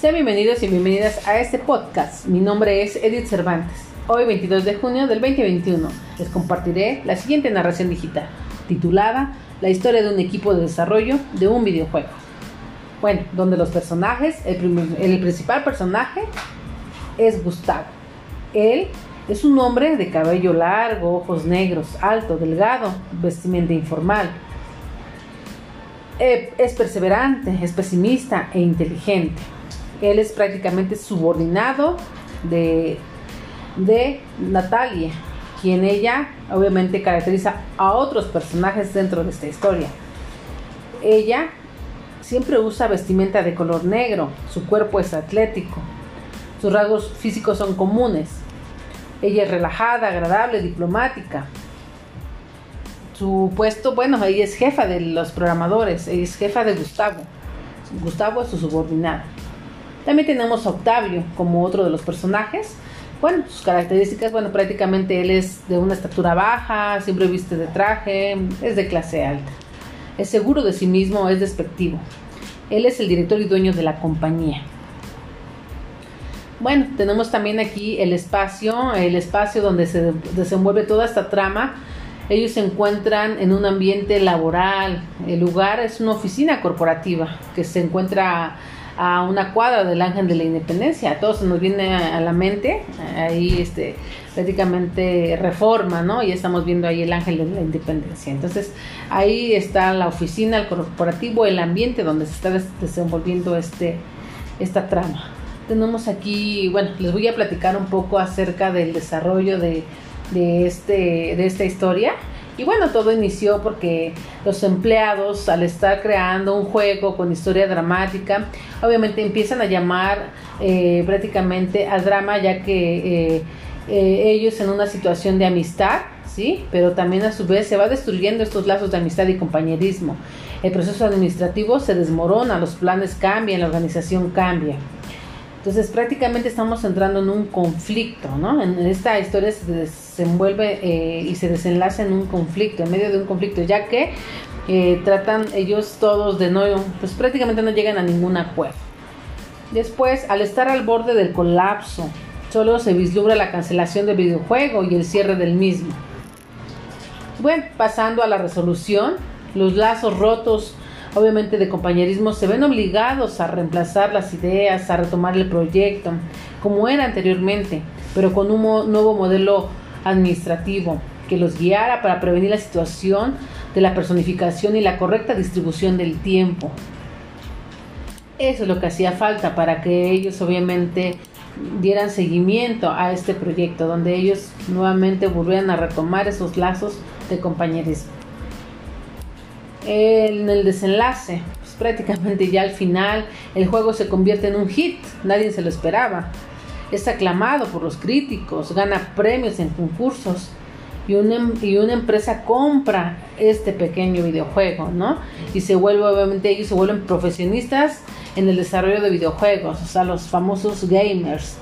Sean bienvenidos y bienvenidas a este podcast. Mi nombre es Edith Cervantes. Hoy, 22 de junio del 2021, les compartiré la siguiente narración digital, titulada La historia de un equipo de desarrollo de un videojuego. Bueno, donde los personajes, el, el principal personaje es Gustavo. Él es un hombre de cabello largo, ojos negros, alto, delgado, vestimenta informal. Eh, es perseverante, es pesimista e inteligente. Él es prácticamente subordinado de, de Natalia, quien ella obviamente caracteriza a otros personajes dentro de esta historia. Ella siempre usa vestimenta de color negro, su cuerpo es atlético, sus rasgos físicos son comunes. Ella es relajada, agradable, diplomática. Su puesto, bueno, ella es jefa de los programadores, ella es jefa de Gustavo. Gustavo es su subordinado. También tenemos a Octavio como otro de los personajes. Bueno, sus características, bueno, prácticamente él es de una estatura baja, siempre viste de traje, es de clase alta. Es seguro de sí mismo, es despectivo. Él es el director y dueño de la compañía. Bueno, tenemos también aquí el espacio, el espacio donde se desenvuelve toda esta trama. Ellos se encuentran en un ambiente laboral. El lugar es una oficina corporativa que se encuentra a una cuadra del Ángel de la Independencia. A todos se nos viene a la mente ahí este prácticamente reforma, ¿no? Y estamos viendo ahí el Ángel de la Independencia. Entonces, ahí está la oficina, el corporativo, el ambiente donde se está desenvolviendo este esta trama tenemos aquí, bueno, les voy a platicar un poco acerca del desarrollo de, este, de esta historia. Y bueno, todo inició porque los empleados, al estar creando un juego con historia dramática, obviamente empiezan a llamar eh, prácticamente al drama, ya que eh, eh, ellos en una situación de amistad, ¿sí? Pero también a su vez se va destruyendo estos lazos de amistad y compañerismo. El proceso administrativo se desmorona, los planes cambian, la organización cambia. Entonces prácticamente estamos entrando en un conflicto, ¿no? En esta historia se desenvuelve eh, y se desenlaza en un conflicto, en medio de un conflicto, ya que eh, tratan ellos todos de no, pues prácticamente no llegan a ningún acuerdo. Después, al estar al borde del colapso, solo se vislumbra la cancelación del videojuego y el cierre del mismo. Bueno, pasando a la resolución, los lazos rotos obviamente de compañerismo, se ven obligados a reemplazar las ideas, a retomar el proyecto, como era anteriormente, pero con un nuevo modelo administrativo que los guiara para prevenir la situación de la personificación y la correcta distribución del tiempo. Eso es lo que hacía falta para que ellos obviamente dieran seguimiento a este proyecto, donde ellos nuevamente volvieran a retomar esos lazos de compañerismo en el desenlace, pues prácticamente ya al final, el juego se convierte en un hit, nadie se lo esperaba. Es aclamado por los críticos, gana premios en concursos y una, em, y una empresa compra este pequeño videojuego, ¿no? Y se vuelve, obviamente, ellos se vuelven profesionistas en el desarrollo de videojuegos, o sea, los famosos gamers.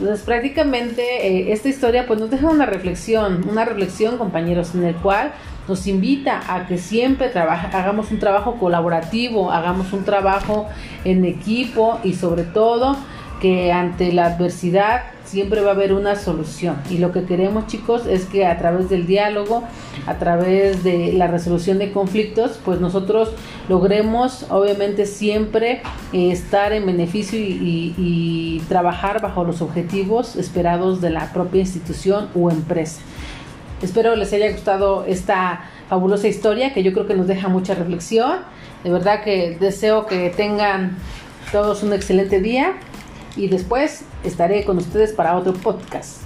Entonces, prácticamente eh, esta historia pues nos deja una reflexión, una reflexión, compañeros, en el cual nos invita a que siempre hagamos un trabajo colaborativo, hagamos un trabajo en equipo y sobre todo que ante la adversidad siempre va a haber una solución. Y lo que queremos chicos es que a través del diálogo, a través de la resolución de conflictos, pues nosotros logremos obviamente siempre eh, estar en beneficio y, y trabajar bajo los objetivos esperados de la propia institución o empresa. Espero les haya gustado esta fabulosa historia que yo creo que nos deja mucha reflexión. De verdad que deseo que tengan todos un excelente día y después estaré con ustedes para otro podcast.